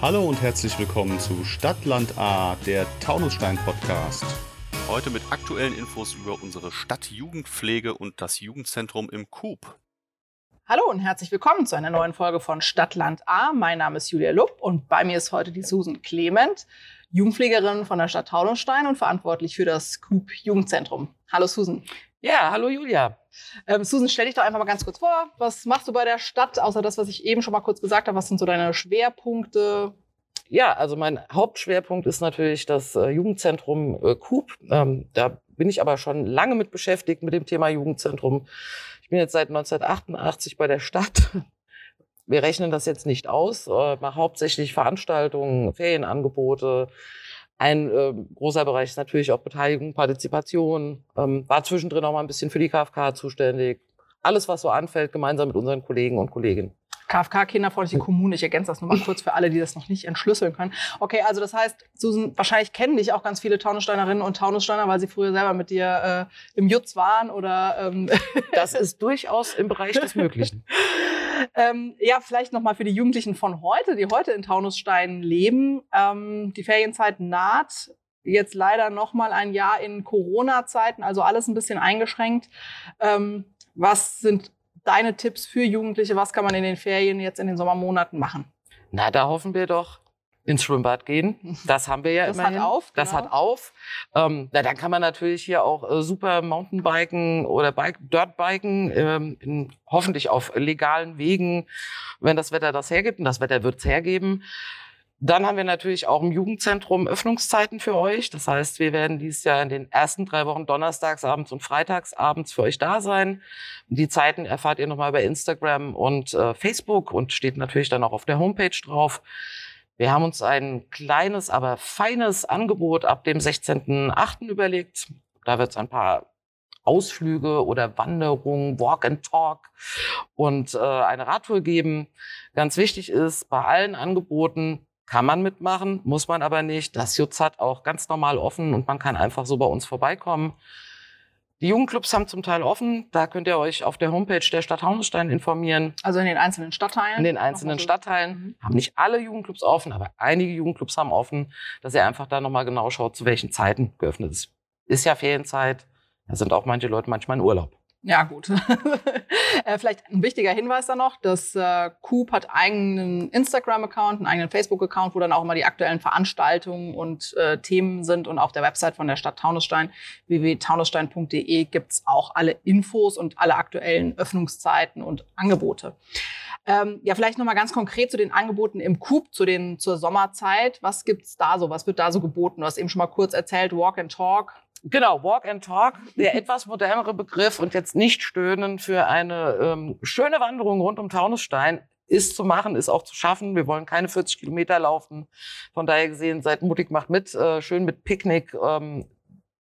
Hallo und herzlich willkommen zu Stadtland A, der Taunusstein Podcast. Heute mit aktuellen Infos über unsere Stadtjugendpflege und das Jugendzentrum im Coop. Hallo und herzlich willkommen zu einer neuen Folge von Stadtland A. Mein Name ist Julia Lupp und bei mir ist heute die Susan Clement, Jugendpflegerin von der Stadt Taunusstein und verantwortlich für das Coop Jugendzentrum. Hallo Susan. Ja, hallo Julia. Ähm, Susan, stell dich doch einfach mal ganz kurz vor. Was machst du bei der Stadt, außer das, was ich eben schon mal kurz gesagt habe? Was sind so deine Schwerpunkte? Ja, also mein Hauptschwerpunkt ist natürlich das äh, Jugendzentrum äh. Ähm, da bin ich aber schon lange mit beschäftigt mit dem Thema Jugendzentrum. Ich bin jetzt seit 1988 bei der Stadt. Wir rechnen das jetzt nicht aus, äh, mache hauptsächlich Veranstaltungen, Ferienangebote, ein äh, großer Bereich ist natürlich auch Beteiligung, Partizipation. Ähm, war zwischendrin auch mal ein bisschen für die KfK zuständig. Alles, was so anfällt, gemeinsam mit unseren Kollegen und Kolleginnen. KfK Kinderfreundliche Kommune. Ich ergänze das nur mal kurz für alle, die das noch nicht entschlüsseln können. Okay, also das heißt, Susan, wahrscheinlich kennen dich auch ganz viele Taunussteinerinnen und Taunussteiner, weil sie früher selber mit dir äh, im Jutz waren oder. Ähm das ist durchaus im Bereich des Möglichen. ähm, ja, vielleicht noch mal für die Jugendlichen von heute, die heute in Taunusstein leben. Ähm, die Ferienzeit naht. Jetzt leider noch mal ein Jahr in Corona-Zeiten, also alles ein bisschen eingeschränkt. Ähm, was sind deine Tipps für Jugendliche? Was kann man in den Ferien jetzt in den Sommermonaten machen? Na, da hoffen wir doch, ins Schwimmbad gehen. Das haben wir ja das immerhin. Hat auf, genau. Das hat auf. Ähm, na, dann kann man natürlich hier auch äh, super Mountainbiken oder Bike, Dirtbiken, ähm, in, hoffentlich auf legalen Wegen, wenn das Wetter das hergibt. Und das Wetter wird es hergeben. Dann haben wir natürlich auch im Jugendzentrum Öffnungszeiten für euch. Das heißt, wir werden dieses Jahr in den ersten drei Wochen donnerstagsabends und freitagsabends für euch da sein. Die Zeiten erfahrt ihr nochmal bei Instagram und äh, Facebook und steht natürlich dann auch auf der Homepage drauf. Wir haben uns ein kleines, aber feines Angebot ab dem 16.8. überlegt. Da wird es ein paar Ausflüge oder Wanderungen, Walk and Talk und äh, eine Radtour geben. Ganz wichtig ist, bei allen Angeboten kann man mitmachen, muss man aber nicht. Das Jutz hat auch ganz normal offen und man kann einfach so bei uns vorbeikommen. Die Jugendclubs haben zum Teil offen. Da könnt ihr euch auf der Homepage der Stadt Hauenstein informieren. Also in den einzelnen Stadtteilen? In den einzelnen Stadtteilen. Mhm. Haben nicht alle Jugendclubs offen, aber einige Jugendclubs haben offen, dass ihr einfach da nochmal genau schaut, zu welchen Zeiten geöffnet ist. Ist ja Ferienzeit. Da sind auch manche Leute manchmal in Urlaub. Ja, gut. äh, vielleicht ein wichtiger Hinweis da noch, das äh, Coop hat eigenen Instagram-Account, einen eigenen Facebook-Account, wo dann auch immer die aktuellen Veranstaltungen und äh, Themen sind. Und auf der Website von der Stadt Taunusstein, www.taunusstein.de, gibt's auch alle Infos und alle aktuellen Öffnungszeiten und Angebote. Ähm, ja, vielleicht nochmal ganz konkret zu den Angeboten im Coop, zu den, zur Sommerzeit. Was gibt's da so? Was wird da so geboten? Du hast eben schon mal kurz erzählt, Walk and Talk. Genau, Walk and Talk, der etwas modernere Begriff und jetzt nicht stöhnen für eine ähm, schöne Wanderung rund um Taunusstein ist zu machen, ist auch zu schaffen. Wir wollen keine 40 Kilometer laufen. Von daher gesehen, seid mutig, macht mit, äh, schön mit Picknick. Ähm,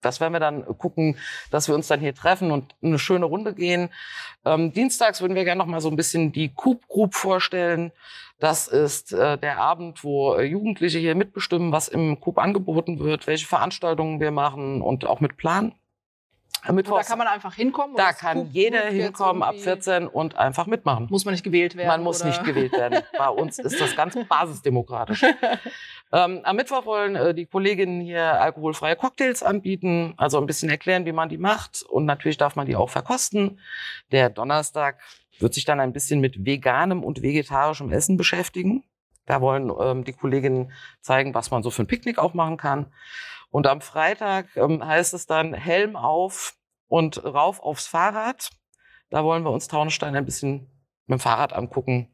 das werden wir dann gucken, dass wir uns dann hier treffen und eine schöne Runde gehen. Ähm, dienstags würden wir gerne noch mal so ein bisschen die Coop Group vorstellen. Das ist äh, der Abend, wo äh, Jugendliche hier mitbestimmen, was im Coop angeboten wird, welche Veranstaltungen wir machen und auch mit Plan. Mittwochs, da kann man einfach hinkommen? Da kann Coop jeder hinkommen ab 14 und einfach mitmachen. Muss man nicht gewählt werden? Man muss oder? nicht gewählt werden. Bei uns ist das ganz basisdemokratisch. ähm, am Mittwoch wollen äh, die Kolleginnen hier alkoholfreie Cocktails anbieten, also ein bisschen erklären, wie man die macht. Und natürlich darf man die auch verkosten. Der Donnerstag wird sich dann ein bisschen mit veganem und vegetarischem Essen beschäftigen. Da wollen ähm, die Kolleginnen zeigen, was man so für ein Picknick auch machen kann. Und am Freitag ähm, heißt es dann Helm auf und rauf aufs Fahrrad. Da wollen wir uns Taunstein ein bisschen mit dem Fahrrad angucken.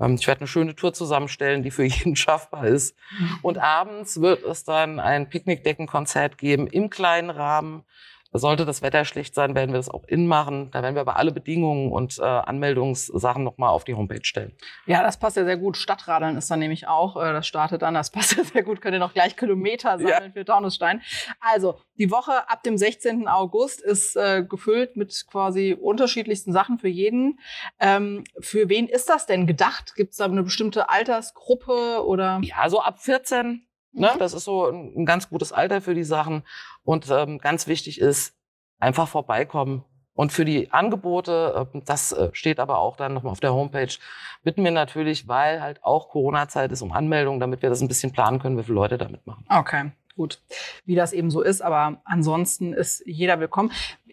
Ähm, ich werde eine schöne Tour zusammenstellen, die für jeden schaffbar ist. Und abends wird es dann ein Picknickdeckenkonzert geben im kleinen Rahmen sollte das Wetter schlecht sein, werden wir das auch innen machen. Da werden wir aber alle Bedingungen und äh, Anmeldungssachen nochmal auf die Homepage stellen. Ja, das passt ja sehr gut. Stadtradeln ist dann nämlich auch, äh, das startet dann, das passt ja sehr gut. Könnt ihr noch gleich Kilometer sammeln ja. für Taunusstein. Also, die Woche ab dem 16. August ist äh, gefüllt mit quasi unterschiedlichsten Sachen für jeden. Ähm, für wen ist das denn gedacht? Gibt es da eine bestimmte Altersgruppe oder? Ja, so ab 14 Ne? Mhm. Das ist so ein, ein, ganz gutes Alter für die Sachen. Und ähm, ganz wichtig ist, einfach vorbeikommen Und für die Angebote, äh, das äh, steht aber auch dann nochmal auf der Homepage, bitten wir natürlich, weil halt auch Corona-Zeit ist, um Anmeldungen, damit wir das ein bisschen planen können, wie viele Leute da mitmachen. Okay, gut. Wie das eben so ist, aber ansonsten ist jeder willkommen.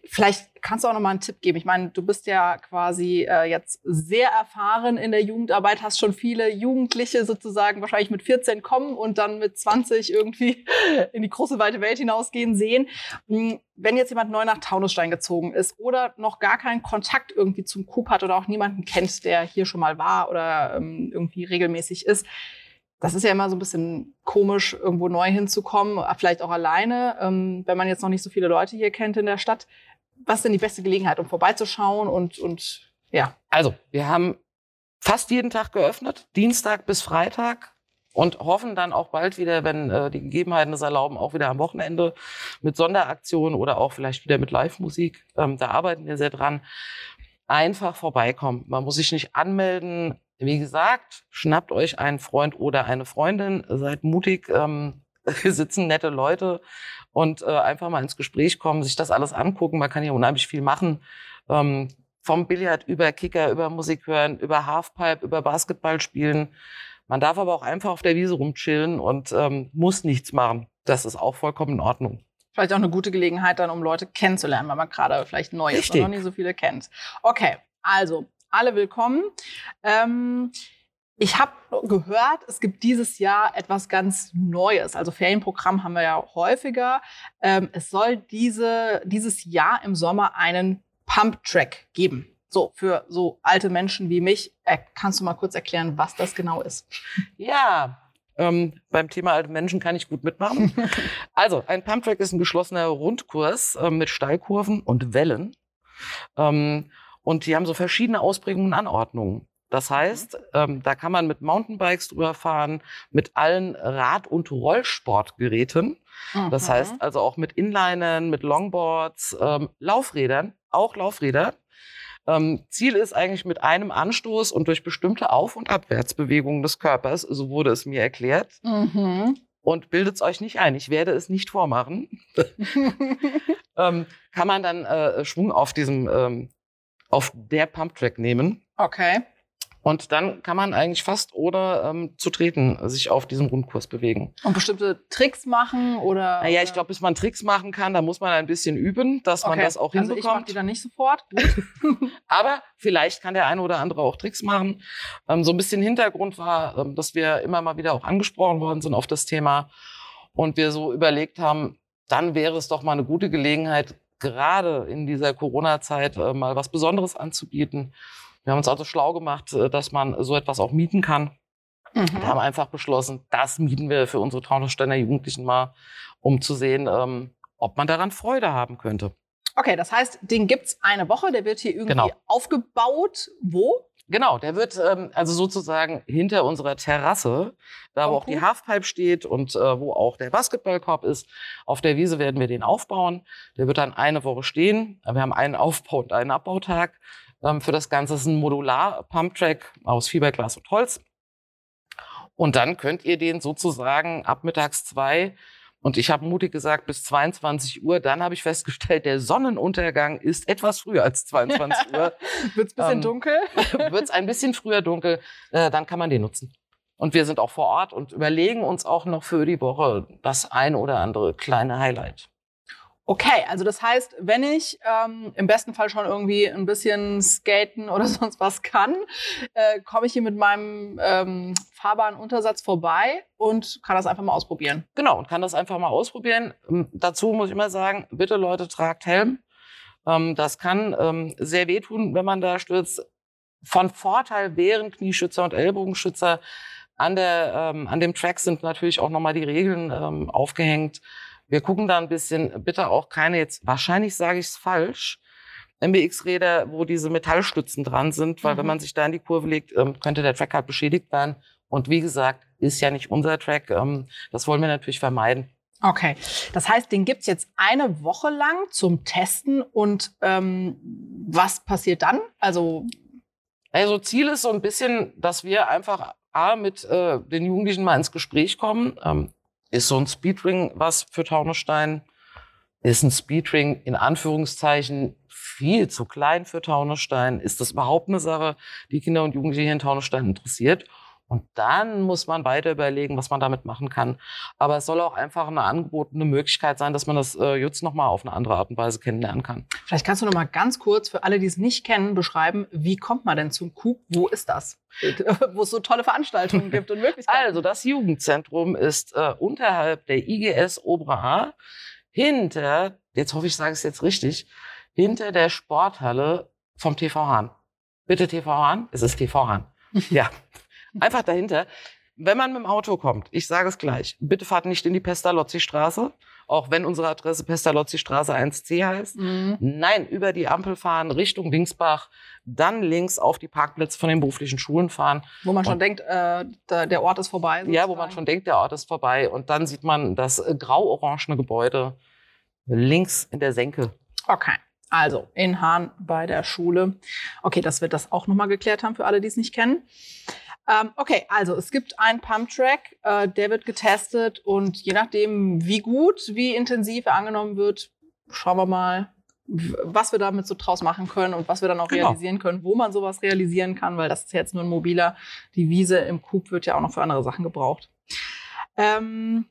Vielleicht kannst du auch noch mal einen Tipp geben. Ich meine, du bist ja quasi äh, jetzt sehr erfahren in der Jugendarbeit, hast schon viele Jugendliche sozusagen wahrscheinlich mit 14 kommen und dann mit 20 irgendwie in die große weite Welt hinausgehen sehen. Hm, wenn jetzt jemand neu nach Taunusstein gezogen ist oder noch gar keinen Kontakt irgendwie zum Coop hat oder auch niemanden kennt, der hier schon mal war oder ähm, irgendwie regelmäßig ist, das ist ja immer so ein bisschen komisch, irgendwo neu hinzukommen, vielleicht auch alleine, ähm, wenn man jetzt noch nicht so viele Leute hier kennt in der Stadt was ist denn die beste Gelegenheit, um vorbeizuschauen und, und ja? Also, wir haben fast jeden Tag geöffnet, Dienstag bis Freitag und hoffen dann auch bald wieder, wenn äh, die Gegebenheiten es erlauben, auch wieder am Wochenende mit Sonderaktionen oder auch vielleicht wieder mit Live-Musik. Ähm, da arbeiten wir sehr dran. Einfach vorbeikommen. Man muss sich nicht anmelden. Wie gesagt, schnappt euch einen Freund oder eine Freundin, seid mutig. Ähm, hier sitzen nette Leute und äh, einfach mal ins Gespräch kommen, sich das alles angucken. Man kann hier unheimlich viel machen. Ähm, vom Billard über Kicker, über Musik hören, über Halfpipe, über Basketball spielen. Man darf aber auch einfach auf der Wiese rumchillen und ähm, muss nichts machen. Das ist auch vollkommen in Ordnung. Vielleicht auch eine gute Gelegenheit dann, um Leute kennenzulernen, weil man gerade vielleicht neu ist und noch nicht so viele kennt. Okay, also alle willkommen. Ähm, ich habe gehört, es gibt dieses Jahr etwas ganz Neues. Also Ferienprogramm haben wir ja häufiger. Ähm, es soll diese, dieses Jahr im Sommer einen Pump-Track geben. So, für so alte Menschen wie mich. Äh, kannst du mal kurz erklären, was das genau ist? Ja, ähm, beim Thema alte Menschen kann ich gut mitmachen. also, ein Pumptrack ist ein geschlossener Rundkurs äh, mit Steilkurven und Wellen. Ähm, und die haben so verschiedene Ausprägungen und Anordnungen. Das mhm. heißt, ähm, da kann man mit Mountainbikes drüber fahren, mit allen Rad- und Rollsportgeräten. Mhm. Das heißt also auch mit Inlinern, mit Longboards, ähm, Laufrädern, auch Laufräder. Ähm, Ziel ist eigentlich mit einem Anstoß und durch bestimmte Auf- und Abwärtsbewegungen des Körpers, so wurde es mir erklärt. Mhm. Und bildet es euch nicht ein, ich werde es nicht vormachen. ähm, kann man dann äh, Schwung auf diesem, ähm, auf der Pumptrack nehmen. Okay. Und dann kann man eigentlich fast ohne ähm, zu treten sich auf diesem Rundkurs bewegen. Und bestimmte Tricks machen oder? Naja, ich glaube, bis man Tricks machen kann, da muss man ein bisschen üben, dass okay. man das auch hinbekommt. Also ich mache die dann nicht sofort. Aber vielleicht kann der eine oder andere auch Tricks machen. Ähm, so ein bisschen Hintergrund war, ähm, dass wir immer mal wieder auch angesprochen worden sind auf das Thema und wir so überlegt haben, dann wäre es doch mal eine gute Gelegenheit, gerade in dieser Corona-Zeit äh, mal was Besonderes anzubieten. Wir haben uns also schlau gemacht, äh, dass man so etwas auch mieten kann. Mhm. Und haben einfach beschlossen, das mieten wir für unsere Traunsteiner Jugendlichen mal, um zu sehen, ähm, ob man daran Freude haben könnte. Okay, das heißt, den gibt's eine Woche, der wird hier irgendwie genau. aufgebaut. Wo? Genau, der wird ähm, also sozusagen hinter unserer Terrasse, da wo auch die Halfpipe steht und äh, wo auch der Basketballkorb ist. Auf der Wiese werden wir den aufbauen. Der wird dann eine Woche stehen. Wir haben einen Aufbau- und einen Abbautag für das Ganze. Ist ein Modular-Pumptrack aus Fiberglas und Holz. Und dann könnt ihr den sozusagen ab mittags zwei und ich habe mutig gesagt bis 22 Uhr. Dann habe ich festgestellt, der Sonnenuntergang ist etwas früher als 22 Uhr. Wird's ein bisschen ähm, dunkel? Wird's ein bisschen früher dunkel. Äh, dann kann man den nutzen. Und wir sind auch vor Ort und überlegen uns auch noch für die Woche das ein oder andere kleine Highlight. Okay, also das heißt, wenn ich ähm, im besten Fall schon irgendwie ein bisschen skaten oder sonst was kann, äh, komme ich hier mit meinem ähm, fahrbaren Untersatz vorbei und kann das einfach mal ausprobieren. Genau, und kann das einfach mal ausprobieren. Ähm, dazu muss ich immer sagen, bitte Leute, tragt Helm. Ähm, das kann ähm, sehr wehtun, wenn man da stürzt. Von Vorteil wären Knieschützer und Ellbogenschützer. An, der, ähm, an dem Track sind natürlich auch nochmal die Regeln ähm, aufgehängt wir gucken da ein bisschen, bitte auch keine jetzt, wahrscheinlich sage ich es falsch, MBX-Räder, wo diese Metallstützen dran sind, weil mhm. wenn man sich da in die Kurve legt, ähm, könnte der Track halt beschädigt werden. Und wie gesagt, ist ja nicht unser Track. Ähm, das wollen wir natürlich vermeiden. Okay, das heißt, den gibt's jetzt eine Woche lang zum Testen und ähm, was passiert dann? Also also Ziel ist so ein bisschen, dass wir einfach A, mit äh, den Jugendlichen mal ins Gespräch kommen. Ähm, ist so ein Speedring was für Taunusstein? ist ein Speedring in Anführungszeichen viel zu klein für Taunusstein? Ist das überhaupt eine Sache, die Kinder und Jugendliche in Taunusstein interessiert? Und dann muss man weiter überlegen, was man damit machen kann. Aber es soll auch einfach eine angebotene Möglichkeit sein, dass man das äh, jetzt nochmal auf eine andere Art und Weise kennenlernen kann. Vielleicht kannst du noch mal ganz kurz für alle, die es nicht kennen, beschreiben, wie kommt man denn zum Coop? Wo ist das? Wo es so tolle Veranstaltungen gibt und Möglichkeiten. Also das Jugendzentrum ist äh, unterhalb der IGS Obere A, hinter, jetzt hoffe ich, ich sage es jetzt richtig, hinter der Sporthalle vom TV Hahn. Bitte TV Hahn? Es ist TV Hahn. Ja. Einfach dahinter. Wenn man mit dem Auto kommt, ich sage es gleich, bitte fahrt nicht in die Pestalozzi-Straße, auch wenn unsere Adresse Pestalozzi-Straße 1C heißt. Mhm. Nein, über die Ampel fahren, Richtung Dingsbach, dann links auf die Parkplätze von den beruflichen Schulen fahren. Wo man schon Und- denkt, äh, da, der Ort ist vorbei. Ja, wo man sozusagen. schon denkt, der Ort ist vorbei. Und dann sieht man das äh, grau-orangene Gebäude links in der Senke. Okay. Also in Hahn bei der Schule. Okay, dass wir das auch nochmal geklärt haben für alle, die es nicht kennen. Ähm, okay, also es gibt einen Pumptrack, äh, der wird getestet und je nachdem, wie gut, wie intensiv er angenommen wird, schauen wir mal, was wir damit so draus machen können und was wir dann auch Genau. realisieren können, wo man sowas realisieren kann, weil das ist jetzt nur ein mobiler. Die Wiese im Coop wird ja auch noch für andere Sachen gebraucht. Ähm,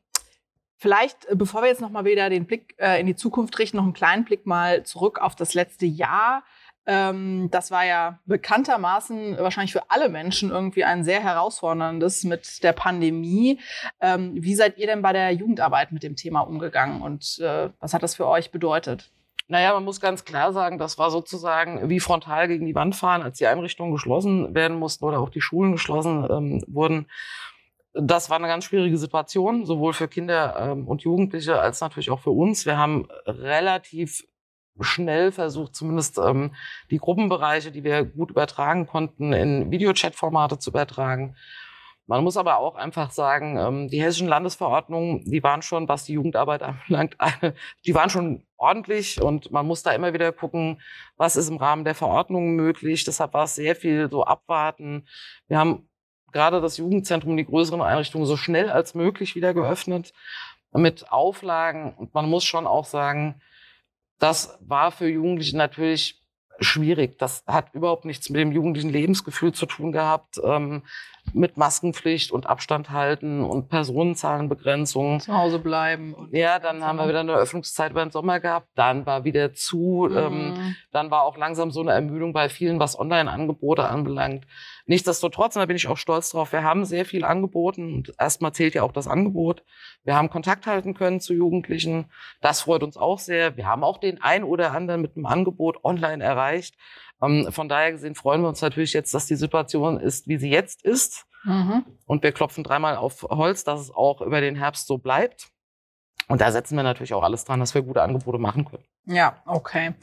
Vielleicht, äh, bevor wir jetzt noch mal wieder den Blick äh, in die Zukunft richten, noch einen kleinen Blick mal zurück auf das letzte Jahr. Ähm, das war ja bekanntermaßen wahrscheinlich für alle Menschen irgendwie ein sehr herausforderndes mit der Pandemie. Ähm, wie seid ihr denn bei der Jugendarbeit mit dem Thema umgegangen und äh, was hat das für euch bedeutet? Naja, man muss ganz klar sagen, das war sozusagen wie frontal gegen die Wand fahren, als die Einrichtungen geschlossen werden mussten oder auch die Schulen geschlossen ähm, wurden. Das war eine ganz schwierige Situation, sowohl für Kinder ähm, und Jugendliche als natürlich auch für uns. Wir haben relativ schnell versucht, zumindest ähm, die Gruppenbereiche, die wir gut übertragen konnten, in Videochat-Formate zu übertragen. Man muss aber auch einfach sagen, ähm, die hessischen Landesverordnungen, die waren schon, was die Jugendarbeit anbelangt, die waren schon ordentlich und man muss da immer wieder gucken, was ist im Rahmen der Verordnungen möglich. Deshalb war es sehr viel so abwarten. Wir haben gerade das Jugendzentrum, die größeren Einrichtungen so schnell als möglich wieder geöffnet mit Auflagen. Und man muss schon auch sagen, das war für Jugendliche natürlich schwierig. Das hat überhaupt nichts mit dem jugendlichen Lebensgefühl zu tun gehabt, ähm, mit Maskenpflicht und Abstand halten und Personenzahlenbegrenzung. Zu Hause bleiben. Ja, dann haben wir wieder eine Öffnungszeit über den Sommer gehabt. Dann war wieder zu. Ähm, Mhm. dann war auch langsam so eine Ermüdung bei vielen, was Online-Angebote anbelangt. Nichtsdestotrotz, und da bin ich auch stolz drauf, wir haben sehr viel angeboten und erstmal zählt ja auch das Angebot. Wir haben Kontakt halten können zu Jugendlichen. Das freut uns auch sehr. Wir haben auch den ein oder anderen mit dem Angebot online erreicht. Ähm, von daher gesehen freuen wir uns natürlich jetzt, dass die Situation ist, wie sie jetzt ist. Mhm. Und wir klopfen dreimal auf Holz, dass es auch über den Herbst so bleibt. Und da setzen wir natürlich auch alles dran, dass wir gute Angebote machen können. Ja, okay.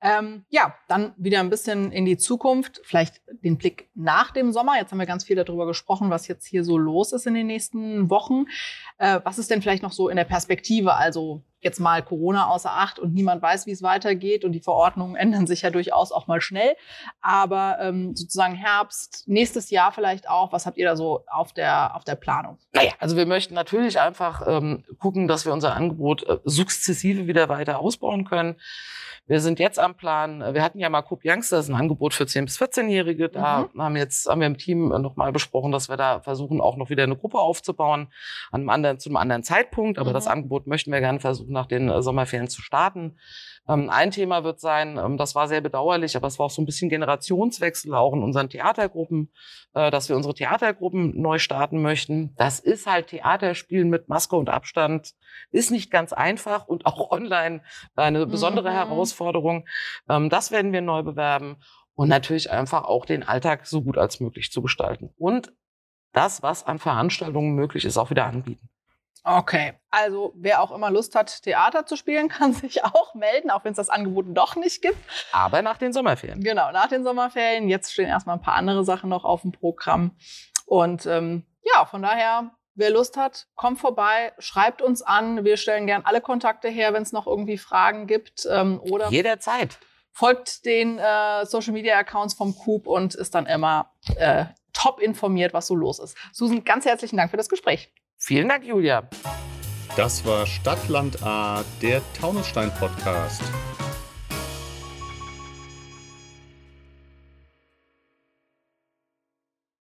Ähm, ja, dann wieder ein bisschen in die Zukunft, vielleicht den Blick nach dem Sommer. Jetzt haben wir ganz viel darüber gesprochen, was jetzt hier so los ist in den nächsten Wochen. Äh, was ist denn vielleicht noch so in der Perspektive? Also jetzt mal Corona außer Acht und niemand weiß, wie es weitergeht und die Verordnungen ändern sich ja durchaus auch mal schnell. Aber ähm, sozusagen Herbst, nächstes Jahr vielleicht auch. Was habt ihr da so auf der, auf der Planung? Naja, also wir möchten natürlich einfach ähm, gucken, dass wir unser Angebot äh, sukzessive wieder weiter ausbauen können. Wir sind jetzt am Plan, wir hatten ja mal Coop Youngsters, ein Angebot für 10- bis 14-Jährige. Da haben, jetzt, haben wir im Team nochmal besprochen, dass wir da versuchen, auch noch wieder eine Gruppe aufzubauen, an einem anderen, zu einem anderen Zeitpunkt. Aber Mhm. das Angebot möchten wir gerne versuchen, nach den äh, Sommerferien zu starten. Ähm, ein Thema wird sein, ähm, das war sehr bedauerlich, aber es war auch so ein bisschen Generationswechsel auch in unseren Theatergruppen, äh, dass wir unsere Theatergruppen neu starten möchten. Das ist halt Theaterspielen mit Maske und Abstand, ist nicht ganz einfach und auch online eine besondere Mhm. Herausforderung. Ähm, das werden wir neu bewerben und natürlich einfach auch den Alltag so gut als möglich zu gestalten. Und das, was an Veranstaltungen möglich ist, auch wieder anbieten. Okay, also wer auch immer Lust hat, Theater zu spielen, kann sich auch melden, auch wenn es das Angebot doch nicht gibt. Aber nach den Sommerferien. Genau, nach den Sommerferien. Jetzt stehen erstmal ein paar andere Sachen noch auf dem Programm. Und ähm, ja, von daher, wer Lust hat, kommt vorbei, schreibt uns an. Wir stellen gern alle Kontakte her, wenn es noch irgendwie Fragen gibt. Ähm, oder Jederzeit. folgt den äh, Social Media Accounts vom Coop und ist dann immer äh, top informiert, was so los ist. Susan, ganz herzlichen Dank für das Gespräch. Vielen Dank, Julia. Das war Stadtland A, der Taunusstein Podcast.